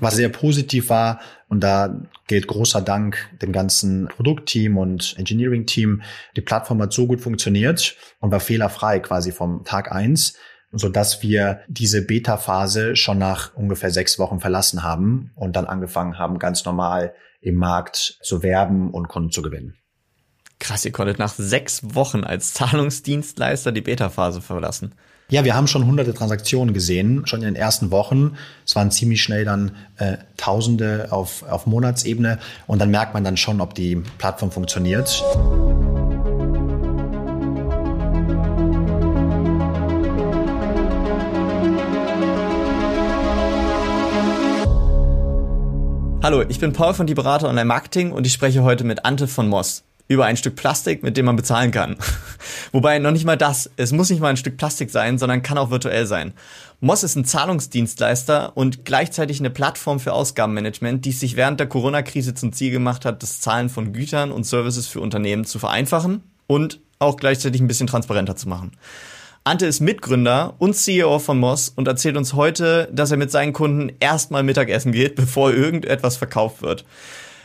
Was sehr positiv war, und da gilt großer Dank dem ganzen Produktteam und Engineering-Team, die Plattform hat so gut funktioniert und war fehlerfrei quasi vom Tag eins, so dass wir diese Beta-Phase schon nach ungefähr sechs Wochen verlassen haben und dann angefangen haben, ganz normal im Markt zu werben und Kunden zu gewinnen. Krass, ihr konntet nach sechs Wochen als Zahlungsdienstleister die Beta-Phase verlassen. Ja, wir haben schon hunderte Transaktionen gesehen, schon in den ersten Wochen. Es waren ziemlich schnell dann äh, Tausende auf, auf Monatsebene und dann merkt man dann schon, ob die Plattform funktioniert. Hallo, ich bin Paul von Die Berater Online Marketing und ich spreche heute mit Ante von Moss über ein Stück Plastik, mit dem man bezahlen kann. Wobei noch nicht mal das. Es muss nicht mal ein Stück Plastik sein, sondern kann auch virtuell sein. Moss ist ein Zahlungsdienstleister und gleichzeitig eine Plattform für Ausgabenmanagement, die sich während der Corona-Krise zum Ziel gemacht hat, das Zahlen von Gütern und Services für Unternehmen zu vereinfachen und auch gleichzeitig ein bisschen transparenter zu machen. Ante ist Mitgründer und CEO von Moss und erzählt uns heute, dass er mit seinen Kunden erstmal Mittagessen geht, bevor irgendetwas verkauft wird.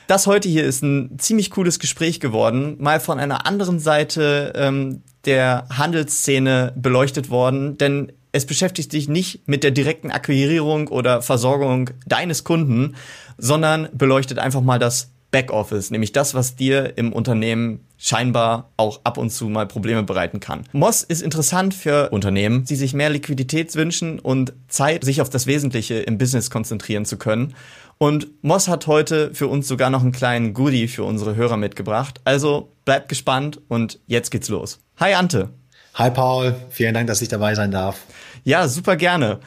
Das heute hier ist ein ziemlich cooles Gespräch geworden, mal von einer anderen Seite ähm, der Handelsszene beleuchtet worden, denn es beschäftigt sich nicht mit der direkten Akquirierung oder Versorgung deines Kunden, sondern beleuchtet einfach mal das Backoffice, nämlich das, was dir im Unternehmen scheinbar auch ab und zu mal Probleme bereiten kann. Moss ist interessant für Unternehmen, die sich mehr Liquidität wünschen und Zeit, sich auf das Wesentliche im Business konzentrieren zu können. Und Moss hat heute für uns sogar noch einen kleinen Goodie für unsere Hörer mitgebracht. Also bleibt gespannt und jetzt geht's los. Hi Ante. Hi Paul, vielen Dank, dass ich dabei sein darf. Ja, super gerne.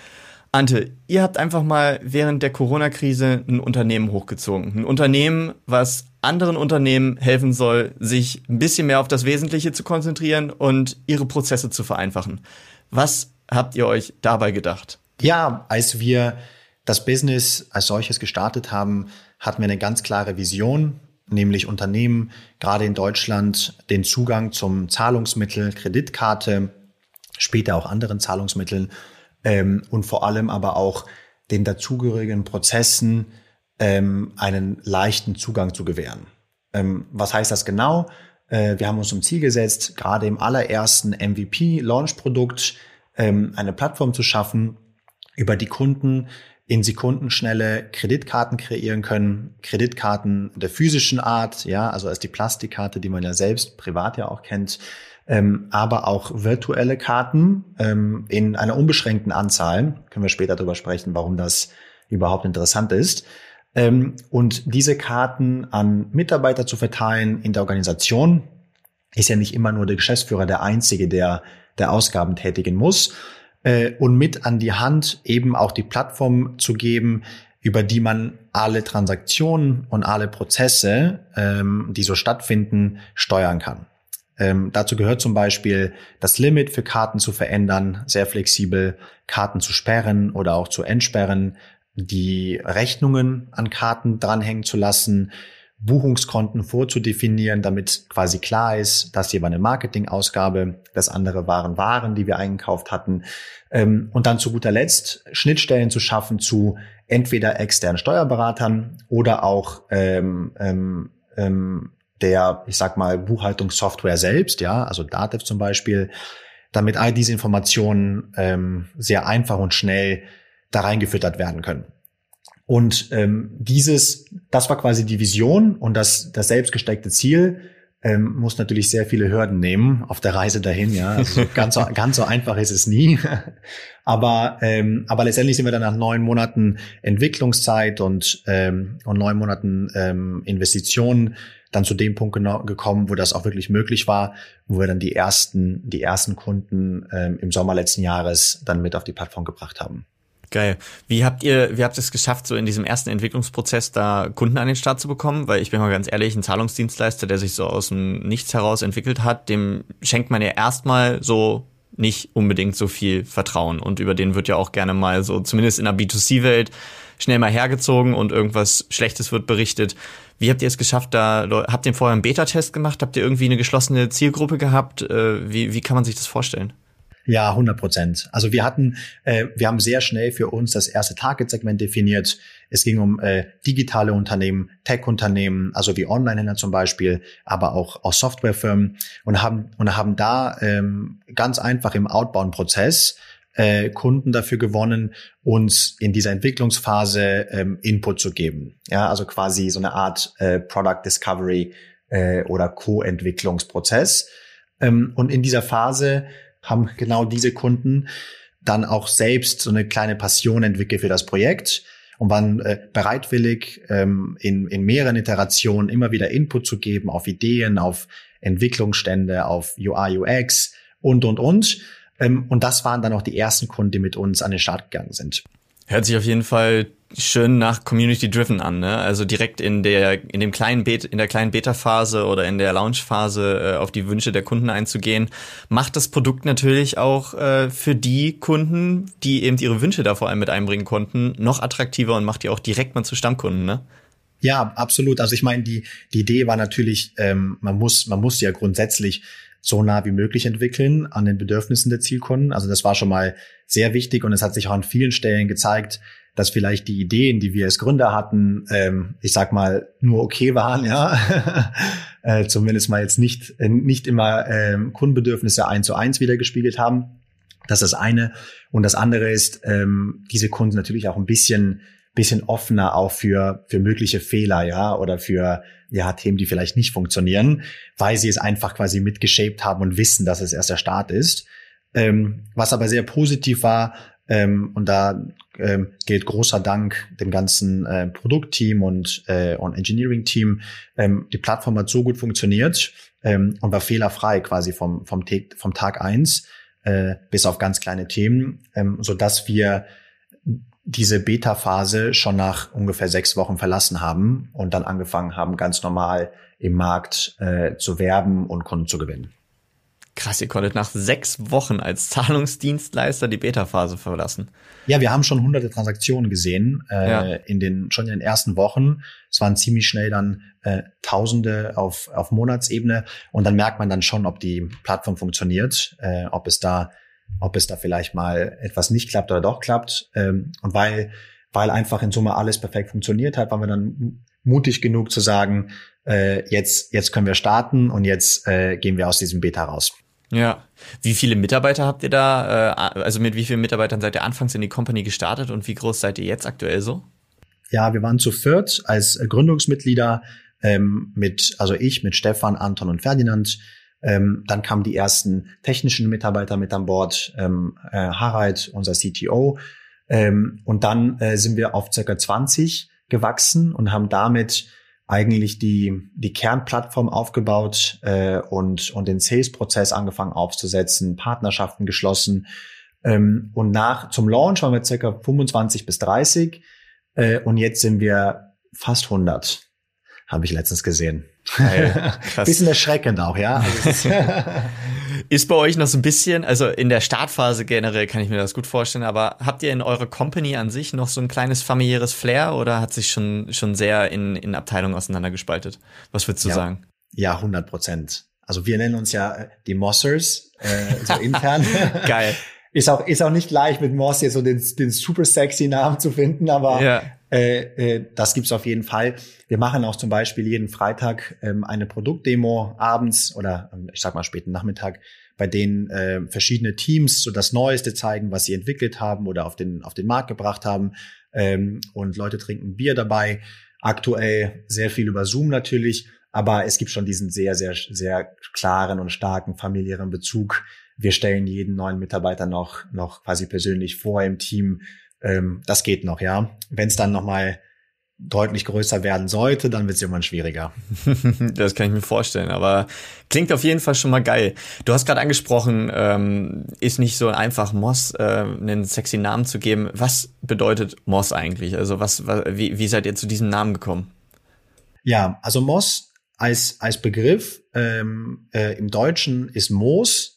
Ante, ihr habt einfach mal während der Corona-Krise ein Unternehmen hochgezogen. Ein Unternehmen, was anderen Unternehmen helfen soll, sich ein bisschen mehr auf das Wesentliche zu konzentrieren und ihre Prozesse zu vereinfachen. Was habt ihr euch dabei gedacht? Ja, als wir das Business als solches gestartet haben, hatten wir eine ganz klare Vision, nämlich Unternehmen, gerade in Deutschland, den Zugang zum Zahlungsmittel, Kreditkarte, später auch anderen Zahlungsmitteln ähm, und vor allem aber auch den dazugehörigen Prozessen ähm, einen leichten Zugang zu gewähren. Ähm, was heißt das genau? Äh, wir haben uns zum Ziel gesetzt, gerade im allerersten MVP-Launch-Produkt ähm, eine Plattform zu schaffen, über die Kunden in Sekundenschnelle Kreditkarten kreieren können, Kreditkarten der physischen Art, ja, also als die Plastikkarte, die man ja selbst privat ja auch kennt, ähm, aber auch virtuelle Karten ähm, in einer unbeschränkten Anzahl. Können wir später darüber sprechen, warum das überhaupt interessant ist. Ähm, und diese Karten an Mitarbeiter zu verteilen in der Organisation ist ja nicht immer nur der Geschäftsführer der Einzige, der der Ausgaben tätigen muss, äh, und mit an die Hand eben auch die Plattform zu geben, über die man alle Transaktionen und alle Prozesse, ähm, die so stattfinden, steuern kann. Ähm, dazu gehört zum Beispiel das Limit für Karten zu verändern, sehr flexibel, Karten zu sperren oder auch zu entsperren, die Rechnungen an Karten dranhängen zu lassen, Buchungskonten vorzudefinieren, damit quasi klar ist, dass hier war eine Marketingausgabe, das andere waren Waren, die wir eingekauft hatten. Ähm, und dann zu guter Letzt Schnittstellen zu schaffen zu entweder externen Steuerberatern oder auch ähm, ähm, ähm, der, ich sag mal, Buchhaltungssoftware selbst, ja, also Datev zum Beispiel, damit all diese Informationen ähm, sehr einfach und schnell da reingefüttert werden können. Und ähm, dieses, das war quasi die Vision und das, das selbstgesteckte Ziel ähm, muss natürlich sehr viele Hürden nehmen auf der Reise dahin. Ja, also ganz so, ganz so einfach ist es nie. aber ähm, aber letztendlich sind wir dann nach neun Monaten Entwicklungszeit und ähm, und neun Monaten ähm, Investitionen dann zu dem Punkt gekommen, wo das auch wirklich möglich war, wo wir dann die ersten die ersten Kunden ähm, im Sommer letzten Jahres dann mit auf die Plattform gebracht haben. Geil. Wie habt ihr, wie habt ihr es geschafft, so in diesem ersten Entwicklungsprozess da Kunden an den Start zu bekommen? Weil ich bin mal ganz ehrlich, ein Zahlungsdienstleister, der sich so aus dem Nichts heraus entwickelt hat, dem schenkt man ja erstmal so nicht unbedingt so viel Vertrauen. Und über den wird ja auch gerne mal so, zumindest in der B2C-Welt, schnell mal hergezogen und irgendwas Schlechtes wird berichtet. Wie habt ihr es geschafft, da, habt ihr vorher einen Beta-Test gemacht? Habt ihr irgendwie eine geschlossene Zielgruppe gehabt? Äh, wie, wie kann man sich das vorstellen? Ja, 100 Prozent. Also wir hatten, äh, wir haben sehr schnell für uns das erste Target-Segment definiert. Es ging um äh, digitale Unternehmen, Tech-Unternehmen, also wie Online-Händler zum Beispiel, aber auch, auch Softwarefirmen und haben und haben da ähm, ganz einfach im Outbound-Prozess äh, Kunden dafür gewonnen, uns in dieser Entwicklungsphase ähm, Input zu geben. Ja, also quasi so eine Art äh, Product Discovery äh, oder Co-Entwicklungsprozess. Ähm, und in dieser Phase haben genau diese Kunden dann auch selbst so eine kleine Passion entwickelt für das Projekt und waren äh, bereitwillig, ähm, in, in mehreren Iterationen immer wieder Input zu geben auf Ideen, auf Entwicklungsstände, auf UI, UX und, und, und. Ähm, und das waren dann auch die ersten Kunden, die mit uns an den Start gegangen sind. Hört sich auf jeden Fall schön nach Community Driven an, ne? Also direkt in der in dem kleinen Beta, in der kleinen Beta Phase oder in der Launch Phase äh, auf die Wünsche der Kunden einzugehen, macht das Produkt natürlich auch äh, für die Kunden, die eben ihre Wünsche da vor allem mit einbringen konnten, noch attraktiver und macht die auch direkt mal zu Stammkunden, ne? Ja, absolut. Also ich meine, die die Idee war natürlich, ähm, man muss man muss ja grundsätzlich so nah wie möglich entwickeln an den Bedürfnissen der Zielkunden. Also das war schon mal sehr wichtig und es hat sich auch an vielen Stellen gezeigt, dass vielleicht die Ideen, die wir als Gründer hatten, ähm, ich sag mal, nur okay waren, ja. äh, zumindest mal jetzt nicht, äh, nicht immer ähm, Kundenbedürfnisse eins zu eins wiedergespiegelt haben. Das ist das eine. Und das andere ist, ähm, diese Kunden natürlich auch ein bisschen bisschen offener auch für, für mögliche Fehler, ja, oder für, ja, Themen, die vielleicht nicht funktionieren, weil sie es einfach quasi mitgeshaped haben und wissen, dass es erst der Start ist. Ähm, was aber sehr positiv war, ähm, und da ähm, gilt großer Dank dem ganzen äh, Produktteam und, äh, und Engineering-Team. Ähm, die Plattform hat so gut funktioniert ähm, und war fehlerfrei quasi vom, vom, vom Tag eins äh, bis auf ganz kleine Themen, ähm, dass wir diese Beta-Phase schon nach ungefähr sechs Wochen verlassen haben und dann angefangen haben, ganz normal im Markt äh, zu werben und Kunden zu gewinnen. Krass, ihr konntet nach sechs Wochen als Zahlungsdienstleister die Beta-Phase verlassen. Ja, wir haben schon hunderte Transaktionen gesehen äh, ja. in den schon in den ersten Wochen. Es waren ziemlich schnell dann äh, Tausende auf auf Monatsebene und dann merkt man dann schon, ob die Plattform funktioniert, äh, ob es da ob es da vielleicht mal etwas nicht klappt oder doch klappt. Ähm, und weil, weil einfach in Summe alles perfekt funktioniert hat, waren wir dann mutig genug zu sagen, äh, jetzt, jetzt können wir starten und jetzt äh, gehen wir aus diesem Beta raus. Ja. Wie viele Mitarbeiter habt ihr da? Äh, also mit wie vielen Mitarbeitern seid ihr anfangs in die Company gestartet und wie groß seid ihr jetzt aktuell so? Ja, wir waren zu viert als Gründungsmitglieder ähm, mit, also ich mit Stefan, Anton und Ferdinand. Ähm, dann kamen die ersten technischen Mitarbeiter mit an Bord, ähm, äh, Harald, unser CTO. Ähm, und dann äh, sind wir auf circa 20 gewachsen und haben damit eigentlich die, die Kernplattform aufgebaut äh, und, und den Sales-Prozess angefangen aufzusetzen, Partnerschaften geschlossen. Ähm, und nach zum Launch waren wir circa 25 bis 30 äh, und jetzt sind wir fast 100 habe ich letztens gesehen. Geil, bisschen erschreckend auch, ja. Also ist, ist bei euch noch so ein bisschen, also in der Startphase generell kann ich mir das gut vorstellen, aber habt ihr in eurer Company an sich noch so ein kleines familiäres Flair oder hat sich schon, schon sehr in, in Abteilungen auseinandergespaltet? Was würdest du ja. sagen? Ja, 100 Prozent. Also wir nennen uns ja äh, die Mossers, äh, so intern. Geil. Ist auch, ist auch nicht leicht mit Moss jetzt so den, den super sexy Namen zu finden, aber ja. äh, äh, das gibt's auf jeden Fall. Wir machen auch zum Beispiel jeden Freitag ähm, eine Produktdemo abends oder ähm, ich sag mal späten Nachmittag, bei denen äh, verschiedene Teams so das Neueste zeigen, was sie entwickelt haben oder auf den, auf den Markt gebracht haben. Ähm, und Leute trinken Bier dabei. Aktuell sehr viel über Zoom natürlich, aber es gibt schon diesen sehr, sehr, sehr klaren und starken familiären Bezug wir stellen jeden neuen Mitarbeiter noch, noch quasi persönlich vor im Team. Ähm, das geht noch, ja. Wenn es dann nochmal deutlich größer werden sollte, dann wird es irgendwann schwieriger. das kann ich mir vorstellen, aber klingt auf jeden Fall schon mal geil. Du hast gerade angesprochen, ähm, ist nicht so einfach, Moss äh, einen sexy Namen zu geben. Was bedeutet Moss eigentlich? Also was, was wie, wie seid ihr zu diesem Namen gekommen? Ja, also Moss als, als Begriff ähm, äh, im Deutschen ist Moos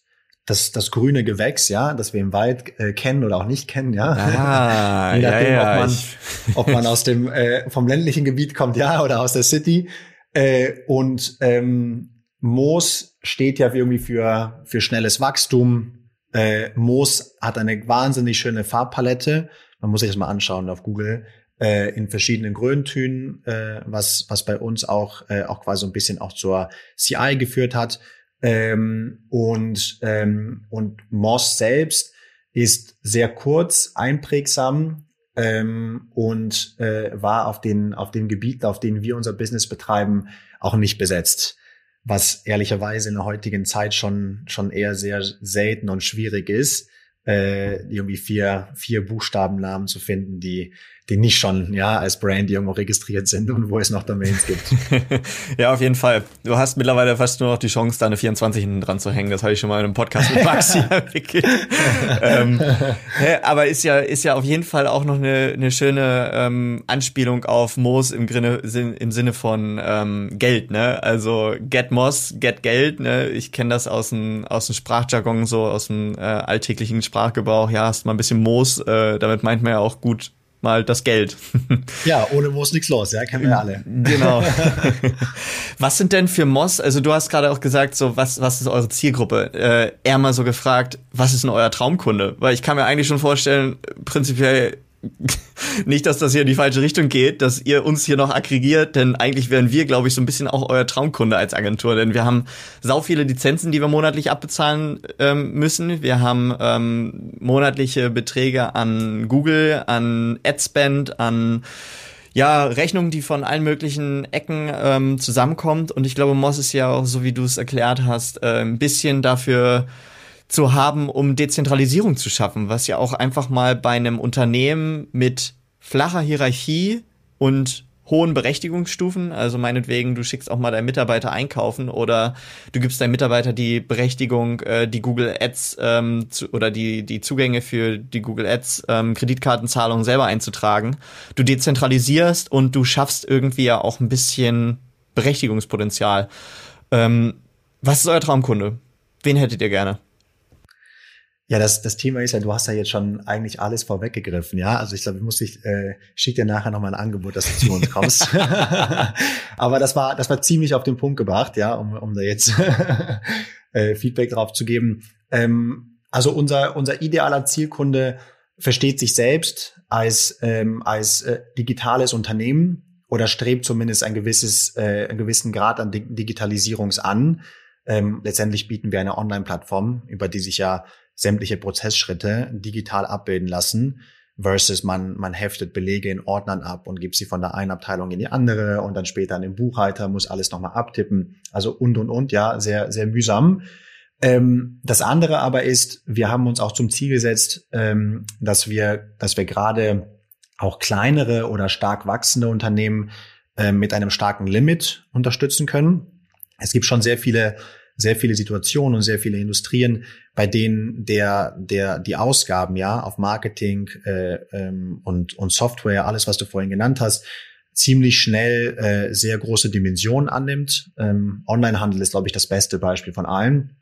das, das grüne Gewächs, ja, das wir im Wald äh, kennen oder auch nicht kennen, ja. Ah, Je nachdem, ja, ja, ob, man, ob man aus dem äh, vom ländlichen Gebiet kommt, ja, oder aus der City. Äh, und ähm, Moos steht ja irgendwie für für schnelles Wachstum, Äh, Moos hat eine wahnsinnig schöne Farbpalette. Man muss sich das mal anschauen auf Google äh, in verschiedenen Grüntönen, äh, was was bei uns auch äh, auch quasi ein bisschen auch zur CI geführt hat. Ähm, und ähm, und Moss selbst ist sehr kurz, einprägsam ähm, und äh, war auf den auf den Gebieten, auf denen wir unser Business betreiben, auch nicht besetzt. Was ehrlicherweise in der heutigen Zeit schon, schon eher sehr selten und schwierig ist, äh, irgendwie vier, vier Buchstabennamen zu finden, die die nicht schon ja als Brand irgendwo registriert sind und wo es noch Domains gibt. ja, auf jeden Fall. Du hast mittlerweile fast nur noch die Chance, da eine 24 hinten dran zu hängen. Das habe ich schon mal in einem Podcast mit Maxi ähm, aber ist ja ist ja auf jeden Fall auch noch eine, eine schöne ähm, Anspielung auf Moos im, Grinne, im Sinne von ähm, Geld. Ne? Also get Moss, get Geld. Ne? Ich kenne das aus dem aus dem Sprachjargon so aus dem äh, alltäglichen Sprachgebrauch. Ja, hast mal ein bisschen Moos. Äh, damit meint man ja auch gut mal das Geld. Ja, ohne Moss nichts los, ja, kennen wir ja alle. Genau. was sind denn für Moss, also du hast gerade auch gesagt, so was, was ist eure Zielgruppe? Äh, eher mal so gefragt, was ist denn euer Traumkunde? Weil ich kann mir eigentlich schon vorstellen, prinzipiell nicht, dass das hier in die falsche Richtung geht, dass ihr uns hier noch aggregiert, denn eigentlich wären wir, glaube ich, so ein bisschen auch euer Traumkunde als Agentur, denn wir haben sau viele Lizenzen, die wir monatlich abbezahlen ähm, müssen. Wir haben ähm, monatliche Beträge an Google, an AdSpend, an ja, Rechnungen, die von allen möglichen Ecken ähm, zusammenkommt. Und ich glaube, Moss ist ja auch, so wie du es erklärt hast, äh, ein bisschen dafür zu haben, um Dezentralisierung zu schaffen, was ja auch einfach mal bei einem Unternehmen mit flacher Hierarchie und hohen Berechtigungsstufen, also meinetwegen, du schickst auch mal deinen Mitarbeiter einkaufen oder du gibst deinem Mitarbeiter die Berechtigung, äh, die Google Ads ähm, zu, oder die, die Zugänge für die Google Ads ähm, Kreditkartenzahlung selber einzutragen. Du dezentralisierst und du schaffst irgendwie ja auch ein bisschen Berechtigungspotenzial. Ähm, was ist euer Traumkunde? Wen hättet ihr gerne? Ja, das, das Thema ist ja, du hast ja jetzt schon eigentlich alles vorweggegriffen, ja. Also ich glaube, ich muss dich, äh, schick dir nachher nochmal ein Angebot, dass du zu uns kommst. Aber das war, das war ziemlich auf den Punkt gebracht, ja, um, um da jetzt äh, Feedback drauf zu geben. Ähm, also unser, unser idealer Zielkunde versteht sich selbst als, ähm, als äh, digitales Unternehmen oder strebt zumindest ein gewisses, äh, einen gewissen Grad an Digitalisierungs an. Ähm, letztendlich bieten wir eine Online-Plattform, über die sich ja sämtliche Prozessschritte digital abbilden lassen versus man, man heftet Belege in Ordnern ab und gibt sie von der einen Abteilung in die andere und dann später an den Buchhalter, muss alles nochmal abtippen. Also und, und, und, ja, sehr, sehr mühsam. Ähm, das andere aber ist, wir haben uns auch zum Ziel gesetzt, ähm, dass wir, dass wir gerade auch kleinere oder stark wachsende Unternehmen äh, mit einem starken Limit unterstützen können. Es gibt schon sehr viele sehr viele Situationen und sehr viele Industrien, bei denen der, der, die Ausgaben, ja, auf Marketing äh, ähm, und, und Software, alles, was du vorhin genannt hast, ziemlich schnell äh, sehr große Dimensionen annimmt. Ähm, Onlinehandel ist, glaube ich, das beste Beispiel von allen.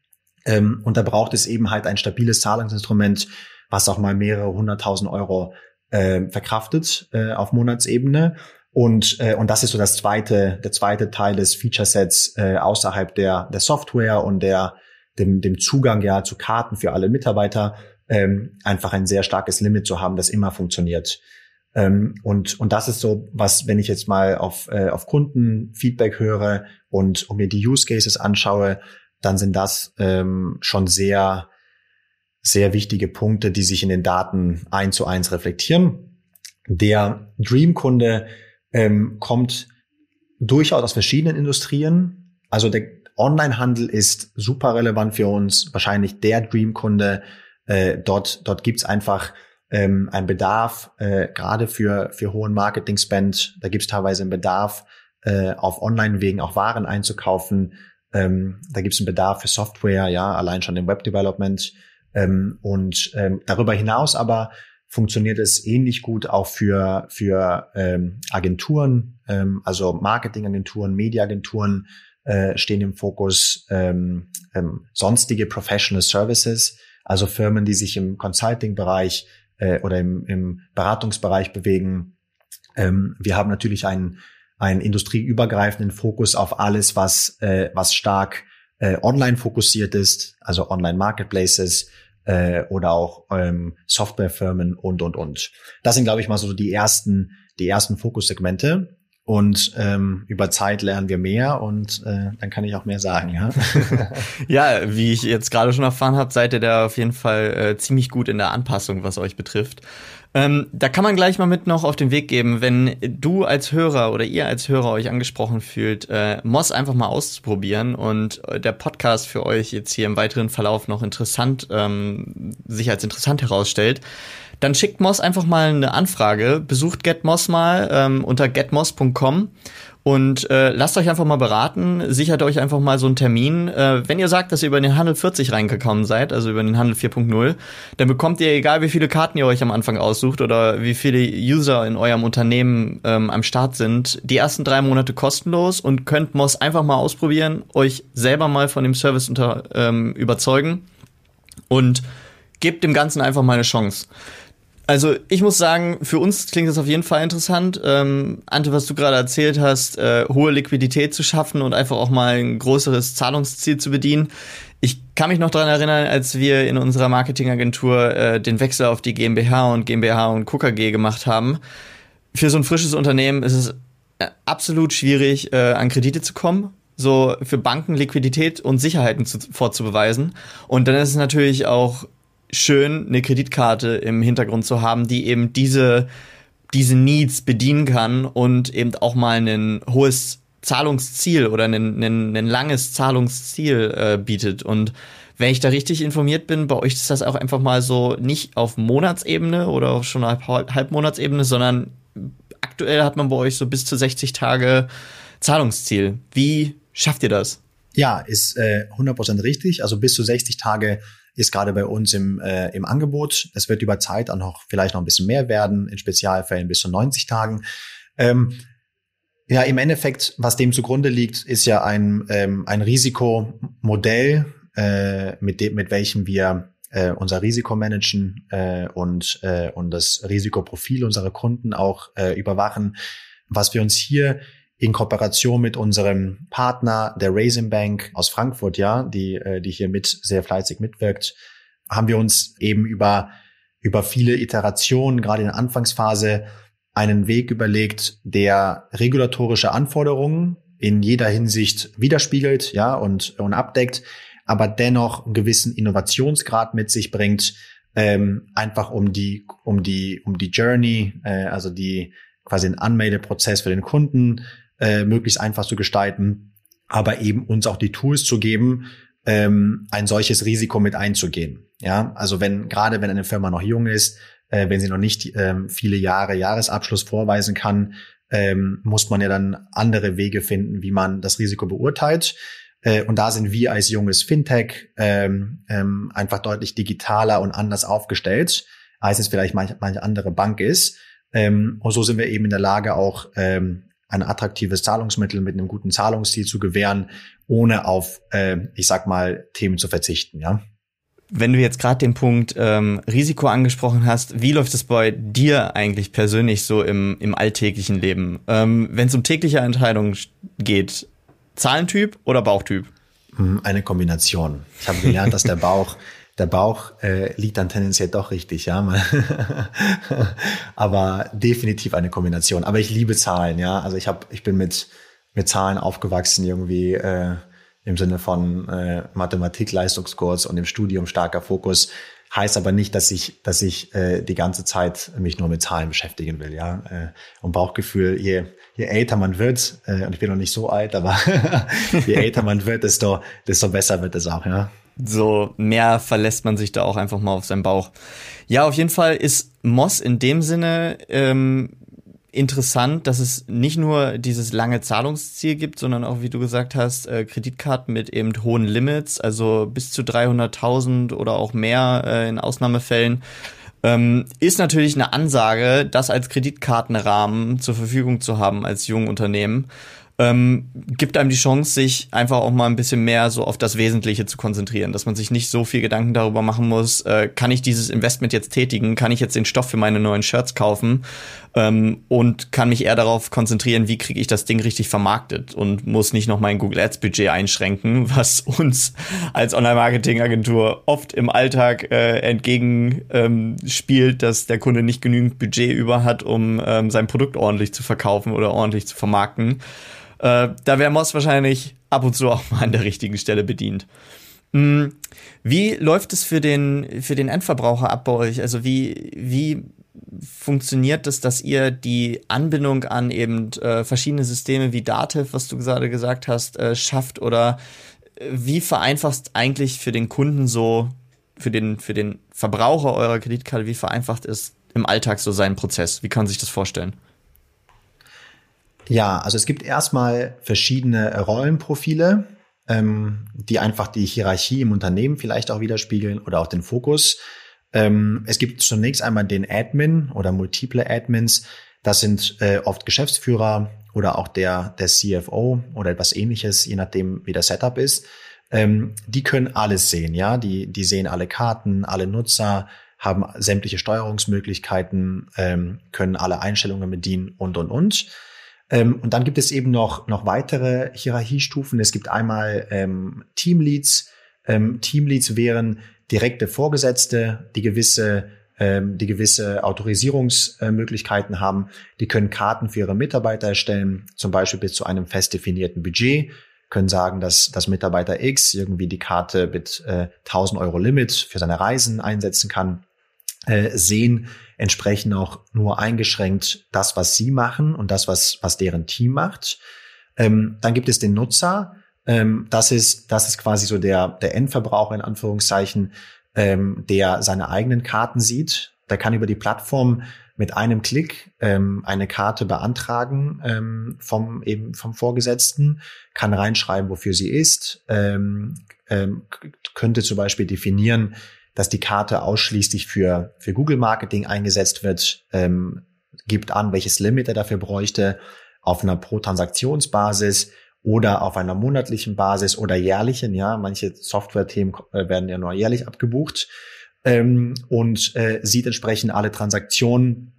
Ähm, und da braucht es eben halt ein stabiles Zahlungsinstrument, was auch mal mehrere hunderttausend Euro äh, verkraftet äh, auf Monatsebene. Und, äh, und das ist so das zweite, der zweite Teil des Feature-Sets äh, außerhalb der, der Software und der, dem, dem Zugang ja zu Karten für alle Mitarbeiter, ähm, einfach ein sehr starkes Limit zu haben, das immer funktioniert. Ähm, und, und das ist so, was, wenn ich jetzt mal auf, äh, auf Kundenfeedback höre und, und mir die Use Cases anschaue, dann sind das ähm, schon sehr, sehr wichtige Punkte, die sich in den Daten eins zu eins reflektieren. Der Dream-Kunde ähm, kommt durchaus aus verschiedenen Industrien. Also der Onlinehandel ist super relevant für uns, wahrscheinlich der Dream-Kunde. Äh, dort dort gibt's einfach ähm, einen Bedarf, äh, gerade für, für hohen Marketing-Spend. Da gibt's teilweise einen Bedarf, äh, auf Online-Wegen auch Waren einzukaufen. Ähm, da gibt's einen Bedarf für Software, ja, allein schon im Web-Development. Ähm, und ähm, darüber hinaus aber funktioniert es ähnlich gut auch für, für ähm, Agenturen, ähm, also Marketingagenturen, Mediaagenturen äh, stehen im Fokus, ähm, ähm, sonstige Professional Services, also Firmen, die sich im Consulting-Bereich äh, oder im, im Beratungsbereich bewegen. Ähm, wir haben natürlich einen, einen industrieübergreifenden Fokus auf alles, was, äh, was stark äh, online fokussiert ist, also Online-Marketplaces, äh, oder auch ähm, Softwarefirmen und und und. Das sind, glaube ich, mal so die ersten die ersten Fokussegmente. Und ähm, über Zeit lernen wir mehr und äh, dann kann ich auch mehr sagen, ja. ja, wie ich jetzt gerade schon erfahren habe, seid ihr da auf jeden Fall äh, ziemlich gut in der Anpassung, was euch betrifft. Ähm, da kann man gleich mal mit noch auf den Weg geben, wenn du als Hörer oder ihr als Hörer euch angesprochen fühlt, äh, Moss einfach mal auszuprobieren und äh, der Podcast für euch jetzt hier im weiteren Verlauf noch interessant, ähm, sich als interessant herausstellt, dann schickt Moss einfach mal eine Anfrage, besucht GetMoss mal ähm, unter getmoss.com und äh, lasst euch einfach mal beraten, sichert euch einfach mal so einen Termin. Äh, wenn ihr sagt, dass ihr über den Handel 40 reingekommen seid, also über den Handel 4.0, dann bekommt ihr, egal wie viele Karten ihr euch am Anfang aussucht oder wie viele User in eurem Unternehmen ähm, am Start sind, die ersten drei Monate kostenlos und könnt Moss einfach mal ausprobieren, euch selber mal von dem Service unter, ähm, überzeugen und gebt dem Ganzen einfach mal eine Chance. Also ich muss sagen, für uns klingt das auf jeden Fall interessant. Ähm, Ante, was du gerade erzählt hast, äh, hohe Liquidität zu schaffen und einfach auch mal ein größeres Zahlungsziel zu bedienen. Ich kann mich noch daran erinnern, als wir in unserer Marketingagentur äh, den Wechsel auf die GmbH und GmbH und KKG gemacht haben. Für so ein frisches Unternehmen ist es äh, absolut schwierig, äh, an Kredite zu kommen so für Banken Liquidität und Sicherheiten zu, vorzubeweisen. Und dann ist es natürlich auch schön, eine Kreditkarte im Hintergrund zu haben, die eben diese, diese Needs bedienen kann und eben auch mal ein hohes Zahlungsziel oder ein, ein, ein langes Zahlungsziel äh, bietet. Und wenn ich da richtig informiert bin, bei euch ist das auch einfach mal so nicht auf Monatsebene oder schon auf Halbmonatsebene, sondern aktuell hat man bei euch so bis zu 60 Tage Zahlungsziel. Wie schafft ihr das? Ja, ist äh, 100% richtig. Also bis zu 60 Tage ist gerade bei uns im, äh, im Angebot. Es wird über Zeit auch noch vielleicht noch ein bisschen mehr werden, in Spezialfällen bis zu 90 Tagen. Ähm, ja, im Endeffekt, was dem zugrunde liegt, ist ja ein, ähm, ein Risikomodell, äh, mit dem, mit welchem wir äh, unser Risiko managen äh, und, äh, und das Risikoprofil unserer Kunden auch äh, überwachen. Was wir uns hier in Kooperation mit unserem Partner, der Raisin Bank aus Frankfurt, ja, die, äh, die hier mit sehr fleißig mitwirkt, haben wir uns eben über, über viele Iterationen, gerade in der Anfangsphase, einen Weg überlegt, der regulatorische Anforderungen in jeder Hinsicht widerspiegelt, ja, und, und abdeckt, aber dennoch einen gewissen Innovationsgrad mit sich bringt, ähm, einfach um die, um die, um die Journey, äh, also die, quasi den Anmeldeprozess für den Kunden äh, möglichst einfach zu gestalten, aber eben uns auch die Tools zu geben, ähm, ein solches Risiko mit einzugehen. Ja, also wenn gerade wenn eine Firma noch jung ist, äh, wenn sie noch nicht ähm, viele Jahre Jahresabschluss vorweisen kann, ähm, muss man ja dann andere Wege finden, wie man das Risiko beurteilt. Äh, und da sind wir als junges Fintech ähm, ähm, einfach deutlich digitaler und anders aufgestellt, als es vielleicht manche, manche andere Bank ist. Ähm, und so sind wir eben in der Lage, auch ähm, ein attraktives Zahlungsmittel mit einem guten Zahlungsziel zu gewähren, ohne auf, äh, ich sag mal, Themen zu verzichten, ja. Wenn du jetzt gerade den Punkt ähm, Risiko angesprochen hast, wie läuft es bei dir eigentlich persönlich so im, im alltäglichen Leben? Ähm, Wenn es um tägliche Entscheidungen geht, Zahlentyp oder Bauchtyp? Hm, eine Kombination. Ich habe gelernt, dass der Bauch der Bauch äh, liegt dann tendenziell doch richtig, ja. Aber definitiv eine Kombination. Aber ich liebe Zahlen, ja. Also ich habe, ich bin mit mit Zahlen aufgewachsen irgendwie äh, im Sinne von äh, Mathematik-Leistungskurs und im Studium starker Fokus. Heißt aber nicht, dass ich, dass ich äh, die ganze Zeit mich nur mit Zahlen beschäftigen will, ja. Äh, und Bauchgefühl, je, je älter man wird, äh, und ich bin noch nicht so alt, aber je älter man wird, desto, desto besser wird es auch, ja so mehr verlässt man sich da auch einfach mal auf seinen Bauch. Ja, auf jeden Fall ist Moss in dem Sinne ähm, interessant, dass es nicht nur dieses lange Zahlungsziel gibt, sondern auch, wie du gesagt hast, äh, Kreditkarten mit eben hohen Limits, also bis zu 300.000 oder auch mehr äh, in Ausnahmefällen. Ähm, ist natürlich eine Ansage, das als Kreditkartenrahmen zur Verfügung zu haben als Jungunternehmen. Ähm, gibt einem die Chance, sich einfach auch mal ein bisschen mehr so auf das Wesentliche zu konzentrieren, dass man sich nicht so viel Gedanken darüber machen muss, äh, kann ich dieses Investment jetzt tätigen, kann ich jetzt den Stoff für meine neuen Shirts kaufen ähm, und kann mich eher darauf konzentrieren, wie kriege ich das Ding richtig vermarktet und muss nicht noch mein Google Ads Budget einschränken, was uns als Online-Marketing-Agentur oft im Alltag äh, entgegen ähm, dass der Kunde nicht genügend Budget über hat, um ähm, sein Produkt ordentlich zu verkaufen oder ordentlich zu vermarkten. Äh, da wäre Moss wahrscheinlich ab und zu auch mal an der richtigen Stelle bedient. Hm, wie läuft es für den, für den Endverbraucher ab bei euch? Also wie, wie funktioniert es, dass ihr die Anbindung an eben äh, verschiedene Systeme wie Dativ, was du gerade gesagt hast, äh, schafft? Oder äh, wie vereinfacht eigentlich für den Kunden so, für den, für den Verbraucher eurer Kreditkarte, wie vereinfacht ist im Alltag so sein Prozess? Wie kann man sich das vorstellen? Ja, also es gibt erstmal verschiedene Rollenprofile, ähm, die einfach die Hierarchie im Unternehmen vielleicht auch widerspiegeln oder auch den Fokus. Ähm, es gibt zunächst einmal den Admin oder multiple Admins. Das sind äh, oft Geschäftsführer oder auch der, der CFO oder etwas ähnliches, je nachdem, wie der Setup ist. Ähm, die können alles sehen, ja. Die, die sehen alle Karten, alle Nutzer, haben sämtliche Steuerungsmöglichkeiten, ähm, können alle Einstellungen bedienen und, und, und. Ähm, und dann gibt es eben noch, noch weitere Hierarchiestufen. Es gibt einmal ähm, Teamleads. Ähm, Teamleads wären direkte Vorgesetzte, die gewisse ähm, die gewisse Autorisierungsmöglichkeiten haben. Die können Karten für ihre Mitarbeiter erstellen, zum Beispiel bis zu einem fest definierten Budget können sagen, dass das Mitarbeiter X irgendwie die Karte mit äh, 1000 Euro Limit für seine Reisen einsetzen kann, äh, sehen, entsprechen auch nur eingeschränkt das, was sie machen und das, was, was deren Team macht. Ähm, dann gibt es den Nutzer. Ähm, das ist, das ist quasi so der, der Endverbraucher in Anführungszeichen, ähm, der seine eigenen Karten sieht. Der kann über die Plattform mit einem Klick ähm, eine Karte beantragen ähm, vom eben vom Vorgesetzten, kann reinschreiben, wofür sie ist, ähm, ähm, könnte zum Beispiel definieren, dass die Karte ausschließlich für, für Google Marketing eingesetzt wird, ähm, gibt an, welches Limit er dafür bräuchte, auf einer Pro-Transaktionsbasis oder auf einer monatlichen Basis oder jährlichen, ja, manche Software-Themen äh, werden ja nur jährlich abgebucht ähm, und äh, sieht entsprechend alle Transaktionen,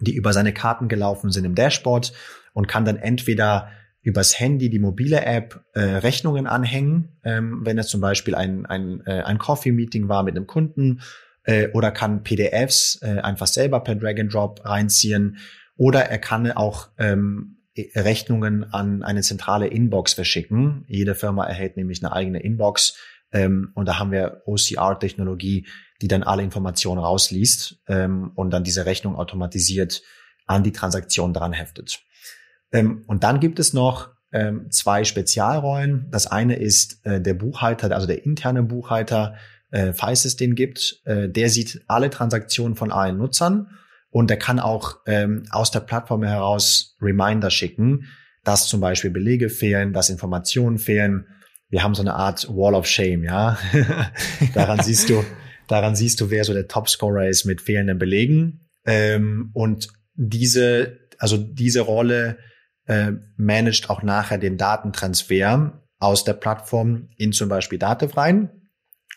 die über seine Karten gelaufen sind im Dashboard und kann dann entweder übers Handy die mobile App äh, Rechnungen anhängen, ähm, wenn es zum Beispiel ein, ein, äh, ein Coffee-Meeting war mit einem Kunden äh, oder kann PDFs äh, einfach selber per Drag and Drop reinziehen oder er kann auch ähm, Rechnungen an eine zentrale Inbox verschicken. Jede Firma erhält nämlich eine eigene Inbox ähm, und da haben wir OCR-Technologie, die dann alle Informationen rausliest ähm, und dann diese Rechnung automatisiert an die Transaktion dran heftet. Ähm, und dann gibt es noch ähm, zwei Spezialrollen. Das eine ist äh, der Buchhalter, also der interne Buchhalter, äh, falls es den gibt. Äh, der sieht alle Transaktionen von allen Nutzern und der kann auch ähm, aus der Plattform heraus Reminder schicken, dass zum Beispiel Belege fehlen, dass Informationen fehlen. Wir haben so eine Art Wall of Shame, ja. daran siehst du, daran siehst du, wer so der Topscorer ist mit fehlenden Belegen. Ähm, und diese, also diese Rolle äh, managt auch nachher den Datentransfer aus der Plattform in zum Beispiel Dativ rein.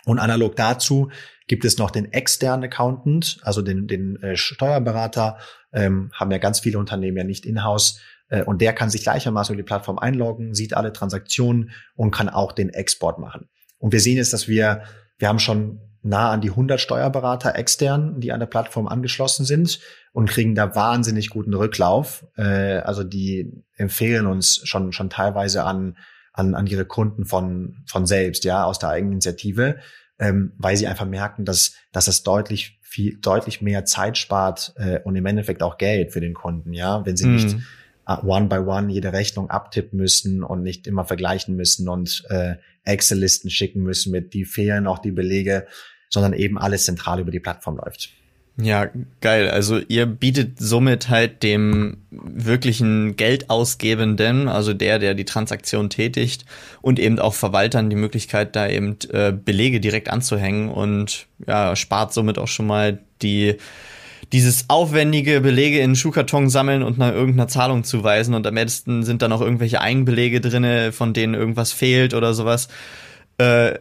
Und analog dazu gibt es noch den externen Accountant, also den, den äh, Steuerberater, ähm, haben ja ganz viele Unternehmen ja nicht in-house. Äh, und der kann sich gleichermaßen über die Plattform einloggen, sieht alle Transaktionen und kann auch den Export machen. Und wir sehen jetzt, dass wir, wir haben schon nah an die 100 Steuerberater extern, die an der Plattform angeschlossen sind und kriegen da wahnsinnig guten Rücklauf. Äh, also die empfehlen uns schon schon teilweise an an, an ihre Kunden von von selbst, ja, aus der Eigeninitiative, ähm, weil sie einfach merken, dass dass es deutlich viel deutlich mehr Zeit spart äh, und im Endeffekt auch Geld für den Kunden, ja, wenn sie mhm. nicht one by one jede Rechnung abtippen müssen und nicht immer vergleichen müssen und äh, Excel-Listen schicken müssen mit die fehlen auch die Belege sondern eben alles zentral über die Plattform läuft. Ja, geil. Also ihr bietet somit halt dem wirklichen Geldausgebenden, also der, der die Transaktion tätigt und eben auch Verwaltern die Möglichkeit, da eben äh, Belege direkt anzuhängen und ja, spart somit auch schon mal die dieses aufwendige Belege in Schuhkarton sammeln und nach irgendeiner Zahlung zuweisen und am besten sind dann auch irgendwelche Eigenbelege drinne, von denen irgendwas fehlt oder sowas. Äh,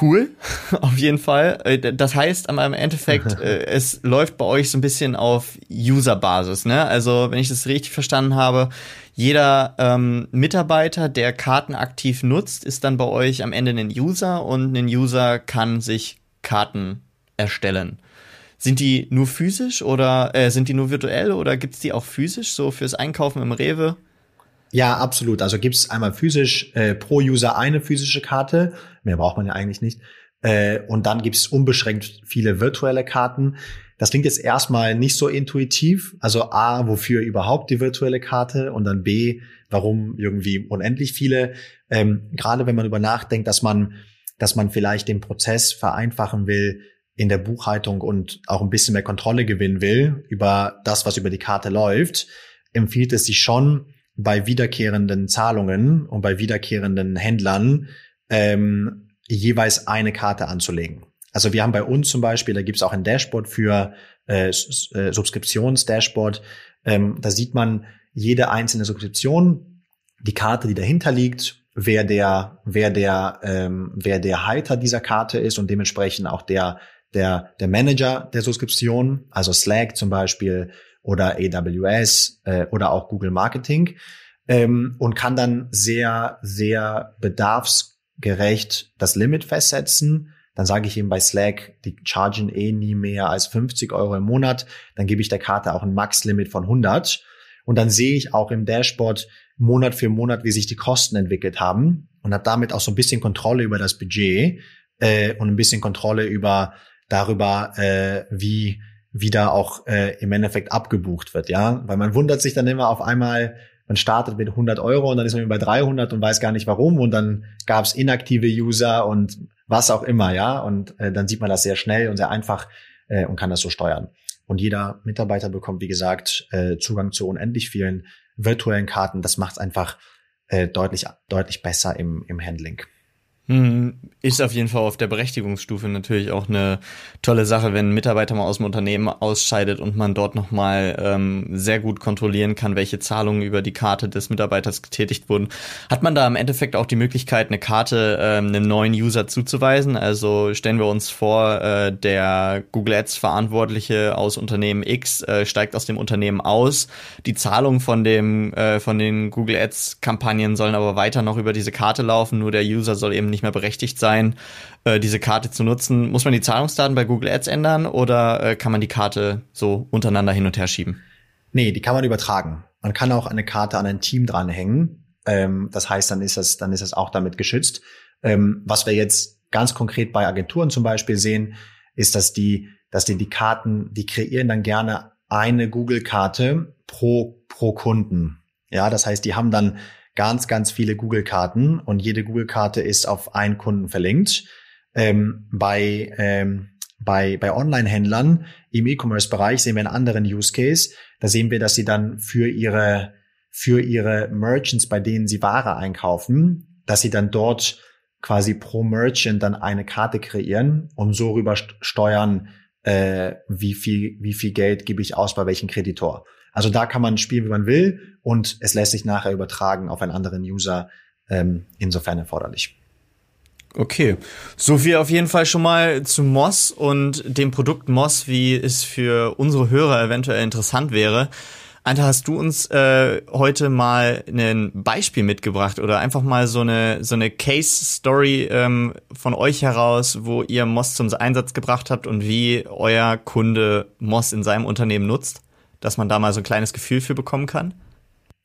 cool, auf jeden Fall. Äh, das heißt, am Endeffekt, äh, es läuft bei euch so ein bisschen auf User-Basis, ne? Also, wenn ich das richtig verstanden habe, jeder ähm, Mitarbeiter, der Karten aktiv nutzt, ist dann bei euch am Ende ein User und ein User kann sich Karten erstellen. Sind die nur physisch oder äh, sind die nur virtuell oder gibt's die auch physisch, so fürs Einkaufen im Rewe? Ja, absolut. Also gibt's einmal physisch äh, pro User eine physische Karte. Mehr braucht man ja eigentlich nicht. Äh, und dann gibt's unbeschränkt viele virtuelle Karten. Das klingt jetzt erstmal nicht so intuitiv. Also A, wofür überhaupt die virtuelle Karte? Und dann B, warum irgendwie unendlich viele? Ähm, gerade wenn man über nachdenkt, dass man, dass man vielleicht den Prozess vereinfachen will in der Buchhaltung und auch ein bisschen mehr Kontrolle gewinnen will über das, was über die Karte läuft, empfiehlt es sich schon, bei wiederkehrenden Zahlungen und bei wiederkehrenden Händlern ähm, jeweils eine Karte anzulegen. Also wir haben bei uns zum Beispiel, da gibt's auch ein Dashboard für äh, äh, Subskriptions-Dashboard. Ähm, da sieht man jede einzelne Subskription, die Karte, die dahinter liegt, wer der, wer der, ähm, wer der Halter dieser Karte ist und dementsprechend auch der, der, der Manager der Subskription, also Slack zum Beispiel, oder AWS äh, oder auch Google Marketing ähm, und kann dann sehr, sehr bedarfsgerecht das Limit festsetzen. Dann sage ich ihm bei Slack, die chargen eh nie mehr als 50 Euro im Monat. Dann gebe ich der Karte auch ein Max-Limit von 100. Und dann sehe ich auch im Dashboard Monat für Monat, wie sich die Kosten entwickelt haben und habe damit auch so ein bisschen Kontrolle über das Budget äh, und ein bisschen Kontrolle über darüber, äh, wie wieder auch äh, im Endeffekt abgebucht wird, ja, weil man wundert sich dann immer auf einmal, man startet mit 100 Euro und dann ist man bei 300 und weiß gar nicht warum und dann gab es inaktive User und was auch immer, ja, und äh, dann sieht man das sehr schnell und sehr einfach äh, und kann das so steuern. Und jeder Mitarbeiter bekommt, wie gesagt, äh, Zugang zu unendlich vielen virtuellen Karten. Das macht es einfach äh, deutlich deutlich besser im, im Handling. Hm, ist auf jeden Fall auf der Berechtigungsstufe natürlich auch eine tolle Sache, wenn ein Mitarbeiter mal aus dem Unternehmen ausscheidet und man dort nochmal ähm, sehr gut kontrollieren kann, welche Zahlungen über die Karte des Mitarbeiters getätigt wurden. Hat man da im Endeffekt auch die Möglichkeit, eine Karte ähm, einem neuen User zuzuweisen? Also stellen wir uns vor, äh, der Google Ads Verantwortliche aus Unternehmen X äh, steigt aus dem Unternehmen aus. Die Zahlungen von dem äh, von den Google Ads Kampagnen sollen aber weiter noch über diese Karte laufen, nur der User soll eben nicht nicht mehr berechtigt sein, äh, diese Karte zu nutzen. Muss man die Zahlungsdaten bei Google Ads ändern oder äh, kann man die Karte so untereinander hin und her schieben? Nee, die kann man übertragen. Man kann auch eine Karte an ein Team dranhängen. Ähm, das heißt, dann ist das, dann ist das auch damit geschützt. Ähm, was wir jetzt ganz konkret bei Agenturen zum Beispiel sehen, ist, dass die, dass die, die Karten, die kreieren dann gerne eine Google-Karte pro, pro Kunden. Ja, das heißt, die haben dann ganz, ganz viele Google-Karten und jede Google-Karte ist auf einen Kunden verlinkt. Ähm, bei ähm, bei, bei Online-Händlern im E-Commerce-Bereich sehen wir einen anderen Use Case. Da sehen wir, dass sie dann für ihre, für ihre Merchants, bei denen sie Ware einkaufen, dass sie dann dort quasi pro Merchant dann eine Karte kreieren und so rüber steuern, äh, wie viel, wie viel Geld gebe ich aus bei welchem Kreditor. Also da kann man spielen, wie man will und es lässt sich nachher übertragen auf einen anderen User, ähm, insofern erforderlich. Okay, so viel auf jeden Fall schon mal zu Moss und dem Produkt Moss, wie es für unsere Hörer eventuell interessant wäre. Anta, hast du uns äh, heute mal ein Beispiel mitgebracht oder einfach mal so eine so eine Case Story ähm, von euch heraus, wo ihr Moss zum Einsatz gebracht habt und wie euer Kunde Moss in seinem Unternehmen nutzt? Dass man da mal so ein kleines Gefühl für bekommen kann?